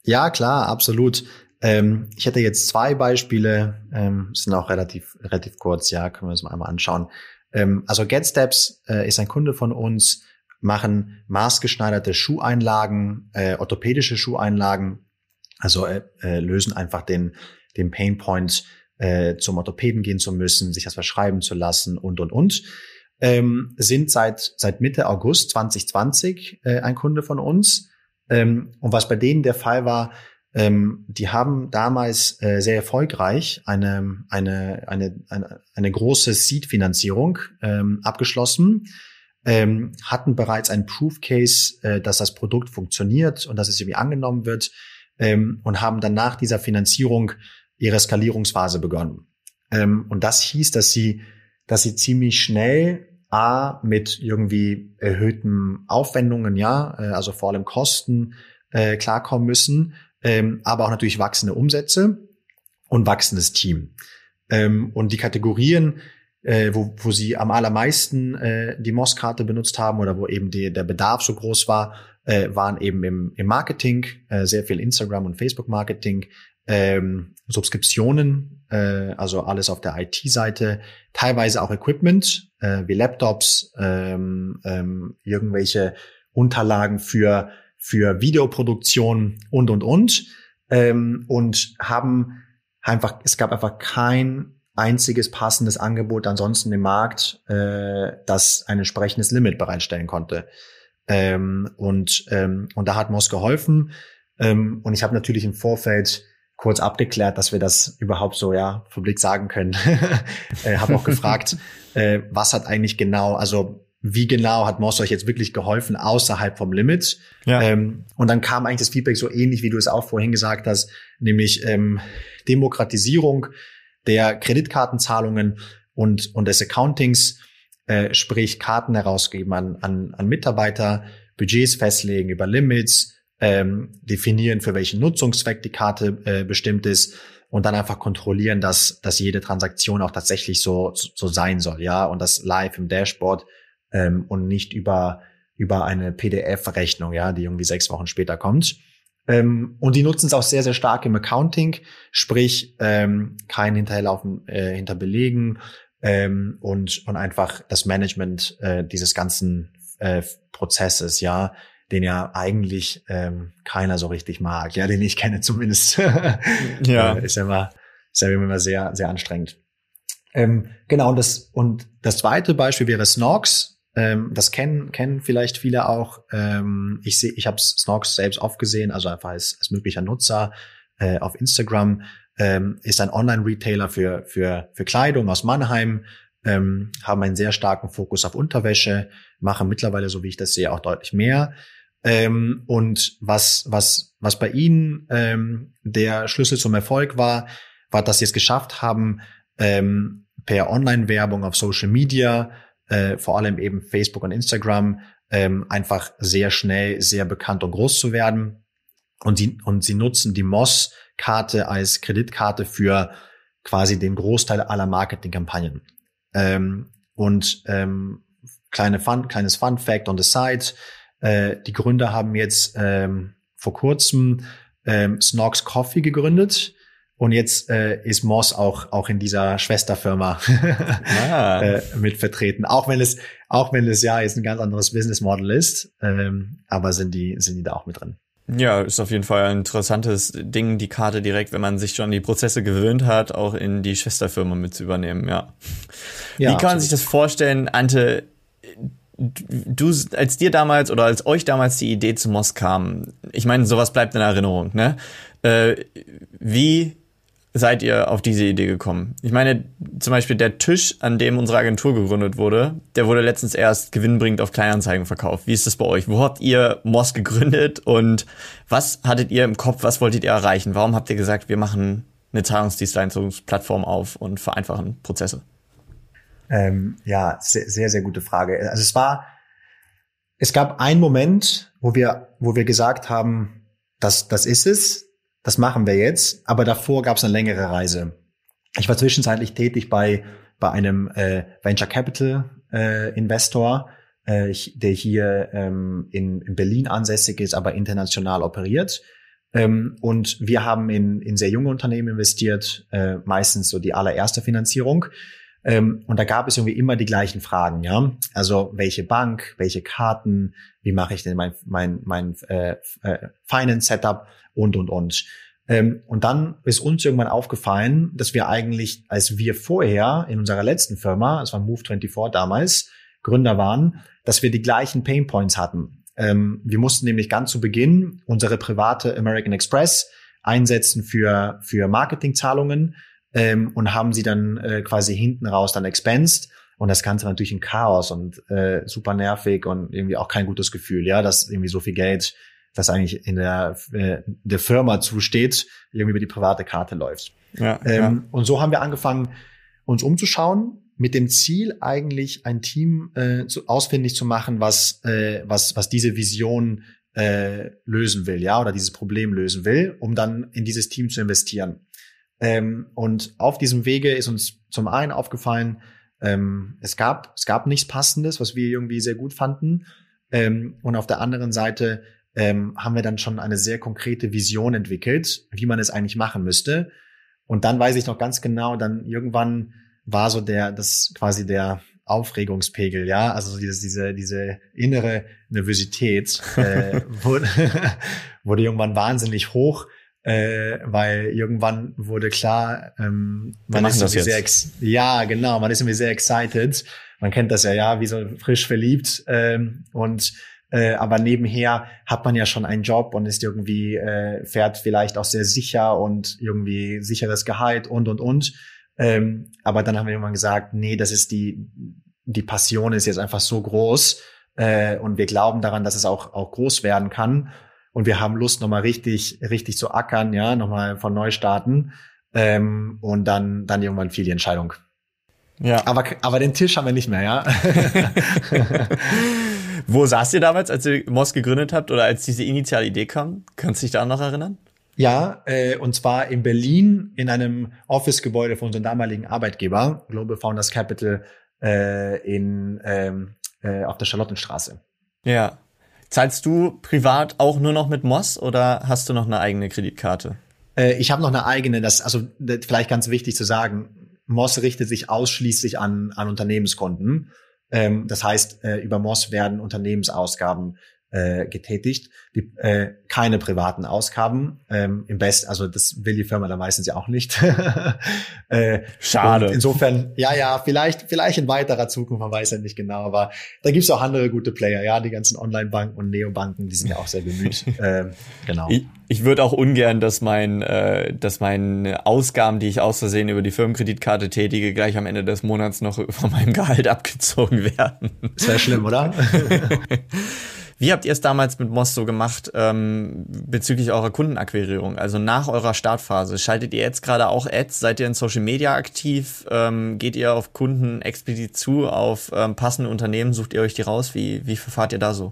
Ja, klar, absolut. Ähm, ich hätte jetzt zwei Beispiele, ähm, sind auch relativ, relativ kurz, ja, können wir uns mal einmal anschauen. Ähm, also GetSteps äh, ist ein Kunde von uns, machen maßgeschneiderte Schuheinlagen, äh, orthopädische Schuheinlagen, also äh, äh, lösen einfach den, den Painpoint, äh, zum Orthopäden gehen zu müssen, sich das verschreiben zu lassen und, und, und ähm, sind seit, seit Mitte August 2020 äh, ein Kunde von uns. Ähm, und was bei denen der Fall war, ähm, die haben damals äh, sehr erfolgreich eine, eine, eine, eine, eine große Seed-Finanzierung ähm, abgeschlossen ähm, hatten bereits einen Proof Case, äh, dass das Produkt funktioniert und dass es irgendwie angenommen wird ähm, und haben dann nach dieser Finanzierung ihre Skalierungsphase begonnen. Ähm, und das hieß, dass sie, dass sie ziemlich schnell A, mit irgendwie erhöhten Aufwendungen, ja, äh, also vor allem Kosten, äh, klarkommen müssen, ähm, aber auch natürlich wachsende Umsätze und wachsendes Team. Ähm, und die Kategorien, äh, wo, wo sie am allermeisten äh, die MOS-Karte benutzt haben oder wo eben die, der Bedarf so groß war, äh, waren eben im, im Marketing, äh, sehr viel Instagram und Facebook-Marketing, ähm, Subskriptionen, äh, also alles auf der IT-Seite, teilweise auch Equipment äh, wie Laptops, ähm, ähm, irgendwelche Unterlagen für für Videoproduktion und und und ähm, und haben einfach es gab einfach kein einziges passendes Angebot ansonsten im Markt, äh, das ein entsprechendes Limit bereitstellen konnte. Ähm, und ähm, und da hat Moss geholfen. Ähm, und ich habe natürlich im Vorfeld kurz abgeklärt, dass wir das überhaupt so ja publik sagen können. äh, habe auch gefragt, äh, was hat eigentlich genau, also wie genau hat Moss euch jetzt wirklich geholfen außerhalb vom Limit? Ja. Ähm, und dann kam eigentlich das Feedback so ähnlich, wie du es auch vorhin gesagt hast, nämlich ähm, Demokratisierung der Kreditkartenzahlungen und, und des Accountings, äh, sprich Karten herausgeben an, an, an Mitarbeiter, Budgets festlegen über Limits, ähm, definieren, für welchen Nutzungszweck die Karte äh, bestimmt ist und dann einfach kontrollieren, dass, dass jede Transaktion auch tatsächlich so, so sein soll, ja, und das live im Dashboard ähm, und nicht über, über eine PDF-Rechnung, ja, die irgendwie sechs Wochen später kommt. Ähm, und die nutzen es auch sehr, sehr stark im Accounting, sprich ähm, kein Hinterherlaufen äh, hinter Belegen ähm, und, und einfach das Management äh, dieses ganzen äh, Prozesses, ja, den ja eigentlich ähm, keiner so richtig mag, ja, den ich kenne zumindest. ja. Äh, ist ja immer, ist ja immer sehr, sehr anstrengend. Ähm, genau, und das, und das zweite Beispiel wäre Snorks. Ähm, das kennen, kennen vielleicht viele auch. Ähm, ich sehe, ich habe Snorks selbst oft gesehen, also einfach als, als möglicher Nutzer äh, auf Instagram. Ähm, ist ein Online-Retailer für, für, für Kleidung aus Mannheim, ähm, haben einen sehr starken Fokus auf Unterwäsche, machen mittlerweile, so wie ich das sehe, auch deutlich mehr. Ähm, und was, was, was bei ihnen ähm, der Schlüssel zum Erfolg war, war, dass sie es geschafft haben, ähm, per Online-Werbung auf Social Media, äh, vor allem eben Facebook und Instagram, ähm, einfach sehr schnell sehr bekannt und groß zu werden. Und sie, und sie nutzen die Moss-Karte als Kreditkarte für quasi den Großteil aller Marketingkampagnen. Ähm, und ähm, kleine Fun, kleines Fun Fact on the side. Äh, die Gründer haben jetzt ähm, vor kurzem ähm, Snox Coffee gegründet. Und jetzt äh, ist Moss auch auch in dieser Schwesterfirma ah. äh, mit vertreten. Auch wenn es auch wenn es ja jetzt ein ganz anderes Business Model ist, ähm, aber sind die sind die da auch mit drin. Ja, ist auf jeden Fall ein interessantes Ding, die Karte direkt, wenn man sich schon an die Prozesse gewöhnt hat, auch in die Schwesterfirma mit zu übernehmen, ja. ja Wie kann man sich das vorstellen, Ante? du, als dir damals oder als euch damals die Idee zu Moss kam, ich meine, sowas bleibt in Erinnerung, ne? Äh, wie seid ihr auf diese Idee gekommen? Ich meine, zum Beispiel der Tisch, an dem unsere Agentur gegründet wurde, der wurde letztens erst gewinnbringend auf Kleinanzeigen verkauft. Wie ist das bei euch? Wo habt ihr Moss gegründet und was hattet ihr im Kopf? Was wolltet ihr erreichen? Warum habt ihr gesagt, wir machen eine Zahlungsdienstleistungsplattform auf und vereinfachen Prozesse? Ähm, ja, sehr, sehr, sehr gute Frage. Also es war, es gab einen Moment, wo wir, wo wir gesagt haben, das, das ist es, das machen wir jetzt. Aber davor gab es eine längere Reise. Ich war zwischenzeitlich tätig bei bei einem äh, Venture Capital äh, Investor, äh, der hier ähm, in, in Berlin ansässig ist, aber international operiert. Ähm, und wir haben in, in sehr junge Unternehmen investiert, äh, meistens so die allererste Finanzierung. Ähm, und da gab es irgendwie immer die gleichen Fragen, ja. Also welche Bank, welche Karten, wie mache ich denn mein, mein, mein äh, äh, Finance-Setup und, und, und. Ähm, und dann ist uns irgendwann aufgefallen, dass wir eigentlich, als wir vorher in unserer letzten Firma, es war Move24 damals, Gründer waren, dass wir die gleichen Pain Points hatten. Ähm, wir mussten nämlich ganz zu Beginn unsere private American Express einsetzen für, für Marketingzahlungen ähm, und haben sie dann äh, quasi hinten raus dann expensed Und das Ganze natürlich ein Chaos und äh, super nervig und irgendwie auch kein gutes Gefühl, ja, dass irgendwie so viel Geld, das eigentlich in der, äh, der Firma zusteht, irgendwie über die private Karte läuft. Ja, ähm, ja. Und so haben wir angefangen, uns umzuschauen, mit dem Ziel eigentlich ein Team äh, zu, ausfindig zu machen, was, äh, was, was diese Vision äh, lösen will, ja, oder dieses Problem lösen will, um dann in dieses Team zu investieren. Ähm, und auf diesem Wege ist uns zum einen aufgefallen, ähm, es gab, es gab nichts Passendes, was wir irgendwie sehr gut fanden. Ähm, und auf der anderen Seite ähm, haben wir dann schon eine sehr konkrete Vision entwickelt, wie man es eigentlich machen müsste. Und dann weiß ich noch ganz genau, dann irgendwann war so der, das quasi der Aufregungspegel, ja, also diese, diese, diese innere Nervosität äh, wurde, wurde irgendwann wahnsinnig hoch äh, weil irgendwann wurde klar, ähm, man ist irgendwie sehr, ex ja, genau, man ist irgendwie sehr excited. Man kennt das ja, ja, wie so frisch verliebt ähm, und äh, aber nebenher hat man ja schon einen Job und ist irgendwie äh, fährt vielleicht auch sehr sicher und irgendwie sicheres Gehalt und und und. Ähm, aber dann haben wir irgendwann gesagt, nee, das ist die die Passion ist jetzt einfach so groß äh, und wir glauben daran, dass es auch auch groß werden kann und wir haben Lust, nochmal richtig, richtig zu ackern, ja, nochmal von neu starten. Ähm, und dann, dann irgendwann fiel die Entscheidung. Ja. Aber, aber den Tisch haben wir nicht mehr, ja. Wo saßt ihr damals, als ihr Moss gegründet habt oder als diese initiale Idee kam? Kannst du dich da noch erinnern? Ja, äh, und zwar in Berlin in einem Office-Gebäude von unserem damaligen Arbeitgeber, Global Founders Capital, äh, in, ähm, äh, auf der Charlottenstraße. Ja. Zahlst du privat auch nur noch mit Moss oder hast du noch eine eigene Kreditkarte? Äh, ich habe noch eine eigene, das also vielleicht ganz wichtig zu sagen, Moss richtet sich ausschließlich an, an Unternehmenskonten. Ähm, das heißt, äh, über Moss werden Unternehmensausgaben äh, getätigt, die, äh, keine privaten Ausgaben. Ähm, Im Best, also das will die Firma dann meistens ja auch nicht. äh, Schade. Insofern, ja, ja, vielleicht, vielleicht in weiterer Zukunft, man weiß ja nicht genau, aber da gibt's auch andere gute Player, ja, die ganzen Online-Banken und Neobanken, die sind ja auch sehr bemüht. äh, genau. Ich, ich würde auch ungern, dass mein, äh, dass meine Ausgaben, die ich aus Versehen über die Firmenkreditkarte tätige, gleich am Ende des Monats noch von meinem Gehalt abgezogen werden. Das wäre schlimm, oder? Wie habt ihr es damals mit Moss so gemacht ähm, bezüglich eurer Kundenakquirierung? Also nach eurer Startphase, schaltet ihr jetzt gerade auch Ads? Seid ihr in Social Media aktiv? Ähm, geht ihr auf Kunden explizit zu, auf ähm, passende Unternehmen? Sucht ihr euch die raus? Wie, wie verfahrt ihr da so?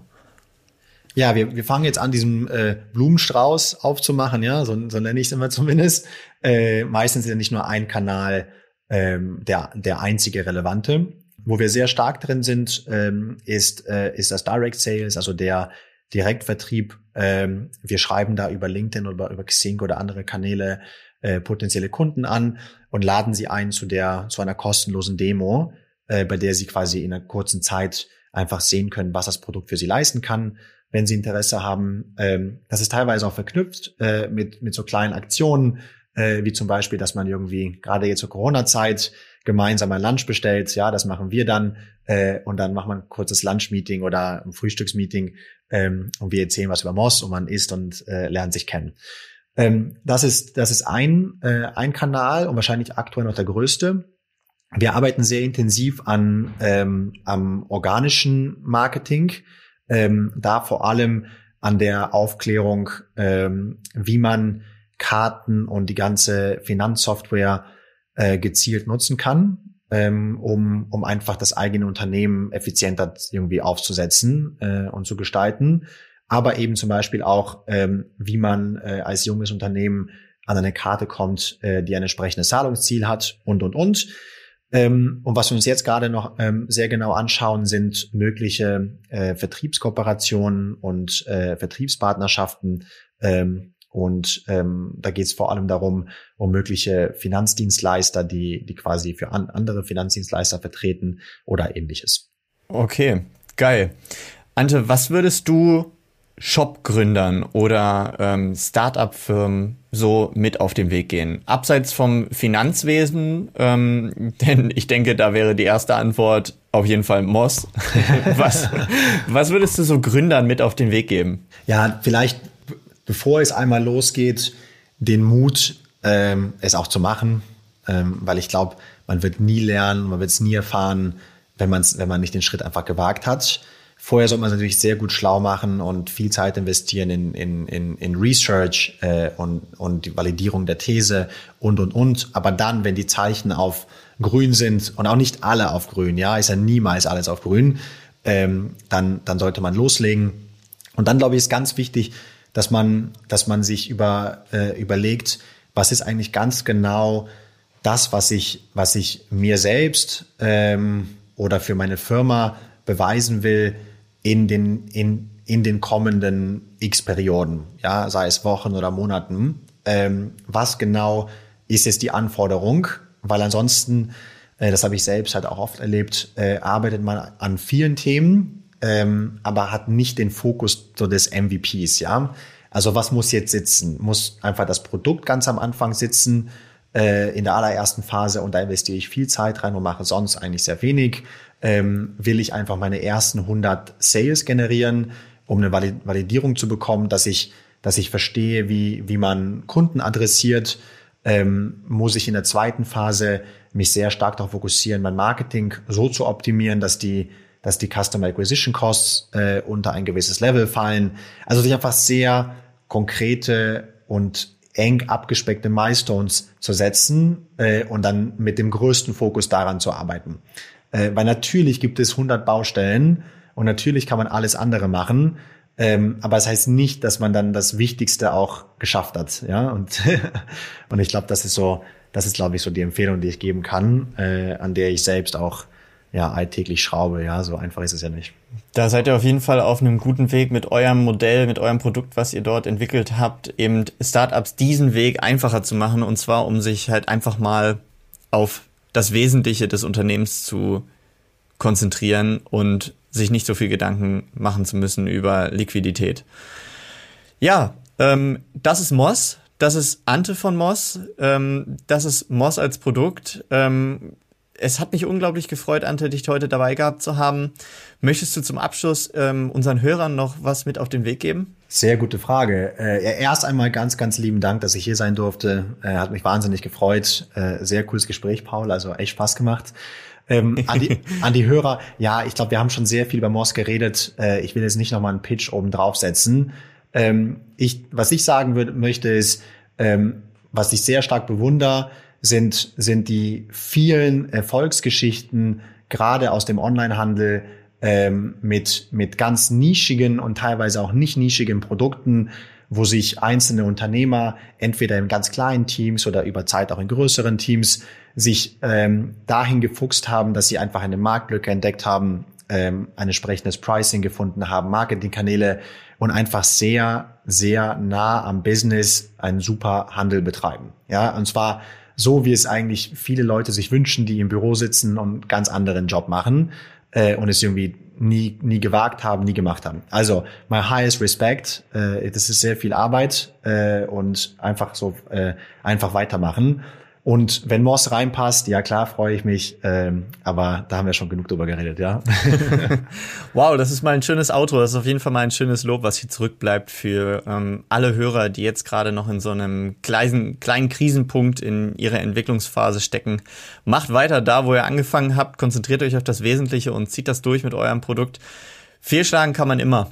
Ja, wir, wir fangen jetzt an, diesen äh, Blumenstrauß aufzumachen, ja, so, so nenne ich es immer zumindest. Äh, meistens ist ja nicht nur ein Kanal ähm, der, der einzige relevante. Wo wir sehr stark drin sind, ähm, ist, äh, ist das Direct Sales, also der Direktvertrieb. Ähm, wir schreiben da über LinkedIn oder über Xing oder andere Kanäle äh, potenzielle Kunden an und laden sie ein zu der zu einer kostenlosen Demo, äh, bei der sie quasi in einer kurzen Zeit einfach sehen können, was das Produkt für sie leisten kann, wenn sie Interesse haben. Ähm, das ist teilweise auch verknüpft äh, mit mit so kleinen Aktionen, äh, wie zum Beispiel, dass man irgendwie gerade jetzt zur Corona-Zeit gemeinsam ein Lunch bestellt. Ja, das machen wir dann. Äh, und dann macht man ein kurzes Lunch-Meeting oder ein Frühstücksmeeting ähm, und wir erzählen was über Moss und man isst und äh, lernt sich kennen. Ähm, das ist, das ist ein, äh, ein Kanal und wahrscheinlich aktuell noch der größte. Wir arbeiten sehr intensiv an ähm, am organischen Marketing, ähm, da vor allem an der Aufklärung, ähm, wie man Karten und die ganze Finanzsoftware äh, gezielt nutzen kann, ähm, um, um einfach das eigene Unternehmen effizienter irgendwie aufzusetzen äh, und zu gestalten. Aber eben zum Beispiel auch, ähm, wie man äh, als junges Unternehmen an eine Karte kommt, äh, die ein entsprechendes Zahlungsziel hat und, und, und. Ähm, und was wir uns jetzt gerade noch ähm, sehr genau anschauen, sind mögliche äh, Vertriebskooperationen und äh, Vertriebspartnerschaften, ähm, und ähm, da geht es vor allem darum, um mögliche Finanzdienstleister, die, die quasi für an, andere Finanzdienstleister vertreten oder ähnliches. Okay, geil. Ante, was würdest du Shopgründern oder ähm, Startup-Firmen so mit auf den Weg gehen? Abseits vom Finanzwesen, ähm, denn ich denke, da wäre die erste Antwort auf jeden Fall Moss. was, was würdest du so Gründern mit auf den Weg geben? Ja, vielleicht bevor es einmal losgeht, den Mut, ähm, es auch zu machen, ähm, weil ich glaube, man wird nie lernen, man wird es nie erfahren, wenn, man's, wenn man nicht den Schritt einfach gewagt hat. Vorher sollte man es natürlich sehr gut schlau machen und viel Zeit investieren in, in, in, in Research äh, und, und die Validierung der These und, und, und. Aber dann, wenn die Zeichen auf grün sind und auch nicht alle auf grün, ja, ist ja niemals alles auf grün, ähm, dann, dann sollte man loslegen. Und dann, glaube ich, ist ganz wichtig, dass man, dass man sich über, äh, überlegt, was ist eigentlich ganz genau das, was ich, was ich mir selbst ähm, oder für meine Firma beweisen will in den, in, in den kommenden X Perioden, ja, sei es Wochen oder Monaten. Ähm, was genau ist jetzt die Anforderung? Weil ansonsten, äh, das habe ich selbst halt auch oft erlebt, äh, arbeitet man an vielen Themen, ähm, aber hat nicht den Fokus so des MVPs, ja. Also was muss jetzt sitzen? Muss einfach das Produkt ganz am Anfang sitzen? äh, in der allerersten Phase und da investiere ich viel Zeit rein und mache sonst eigentlich sehr wenig. Ähm, will ich einfach meine ersten 100 Sales generieren, um eine Validierung zu bekommen, dass ich, dass ich verstehe, wie, wie man Kunden adressiert, ähm, muss ich in der zweiten Phase mich sehr stark darauf fokussieren, mein Marketing so zu optimieren, dass die dass die Customer Acquisition Costs äh, unter ein gewisses Level fallen. Also sich einfach sehr konkrete und eng abgespeckte Milestones zu setzen äh, und dann mit dem größten Fokus daran zu arbeiten. Äh, weil natürlich gibt es 100 Baustellen und natürlich kann man alles andere machen, ähm, aber es das heißt nicht, dass man dann das Wichtigste auch geschafft hat. Ja, und und ich glaube, das ist so, das ist glaube ich so die Empfehlung, die ich geben kann, äh, an der ich selbst auch ja alltäglich schraube. Ja, so einfach ist es ja nicht. Da seid ihr auf jeden Fall auf einem guten Weg mit eurem Modell, mit eurem Produkt, was ihr dort entwickelt habt, eben Startups diesen Weg einfacher zu machen und zwar um sich halt einfach mal auf das Wesentliche des Unternehmens zu konzentrieren und sich nicht so viel Gedanken machen zu müssen über Liquidität. Ja, ähm, das ist Moss. Das ist Ante von Moss. Ähm, das ist Moss als Produkt. Ähm, es hat mich unglaublich gefreut, Ante, dich heute dabei gehabt zu haben. Möchtest du zum Abschluss ähm, unseren Hörern noch was mit auf den Weg geben? Sehr gute Frage. Äh, erst einmal ganz, ganz lieben Dank, dass ich hier sein durfte. Äh, hat mich wahnsinnig gefreut. Äh, sehr cooles Gespräch, Paul. Also echt Spaß gemacht. Ähm, an, die, an die Hörer, ja, ich glaube, wir haben schon sehr viel über Moss geredet. Äh, ich will jetzt nicht nochmal einen Pitch oben draufsetzen. Ähm, ich, was ich sagen würde, möchte, ist, ähm, was ich sehr stark bewundere, sind, sind die vielen Erfolgsgeschichten, gerade aus dem Onlinehandel, ähm, mit, mit ganz nischigen und teilweise auch nicht nischigen Produkten, wo sich einzelne Unternehmer entweder in ganz kleinen Teams oder über Zeit auch in größeren Teams sich ähm, dahin gefuchst haben, dass sie einfach eine Marktlücke entdeckt haben, ähm, ein entsprechendes Pricing gefunden haben, Marketingkanäle und einfach sehr, sehr nah am Business einen super Handel betreiben. Ja, und zwar so, wie es eigentlich viele Leute sich wünschen, die im Büro sitzen und ganz anderen Job machen äh, und es irgendwie nie, nie gewagt haben, nie gemacht haben. Also my highest respect. Äh, das ist sehr viel Arbeit äh, und einfach so äh, einfach weitermachen. Und wenn Moss reinpasst, ja klar, freue ich mich. Ähm, aber da haben wir schon genug drüber geredet, ja. wow, das ist mal ein schönes Outro. Das ist auf jeden Fall mal ein schönes Lob, was hier zurückbleibt für ähm, alle Hörer, die jetzt gerade noch in so einem kleinen, kleinen Krisenpunkt in ihrer Entwicklungsphase stecken. Macht weiter da, wo ihr angefangen habt. Konzentriert euch auf das Wesentliche und zieht das durch mit eurem Produkt. Fehlschlagen kann man immer.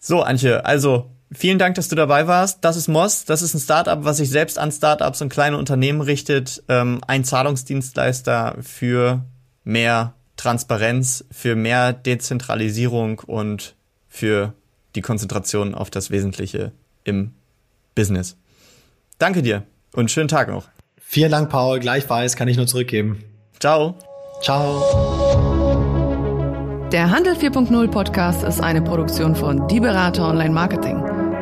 So, Antje, also Vielen Dank, dass du dabei warst. Das ist Moss. Das ist ein Startup, was sich selbst an Startups und kleine Unternehmen richtet. Ähm, ein Zahlungsdienstleister für mehr Transparenz, für mehr Dezentralisierung und für die Konzentration auf das Wesentliche im Business. Danke dir und schönen Tag noch. Vielen Dank, Paul. Gleichfalls kann ich nur zurückgeben. Ciao. Ciao. Der Handel 4.0 Podcast ist eine Produktion von Die Berater Online Marketing.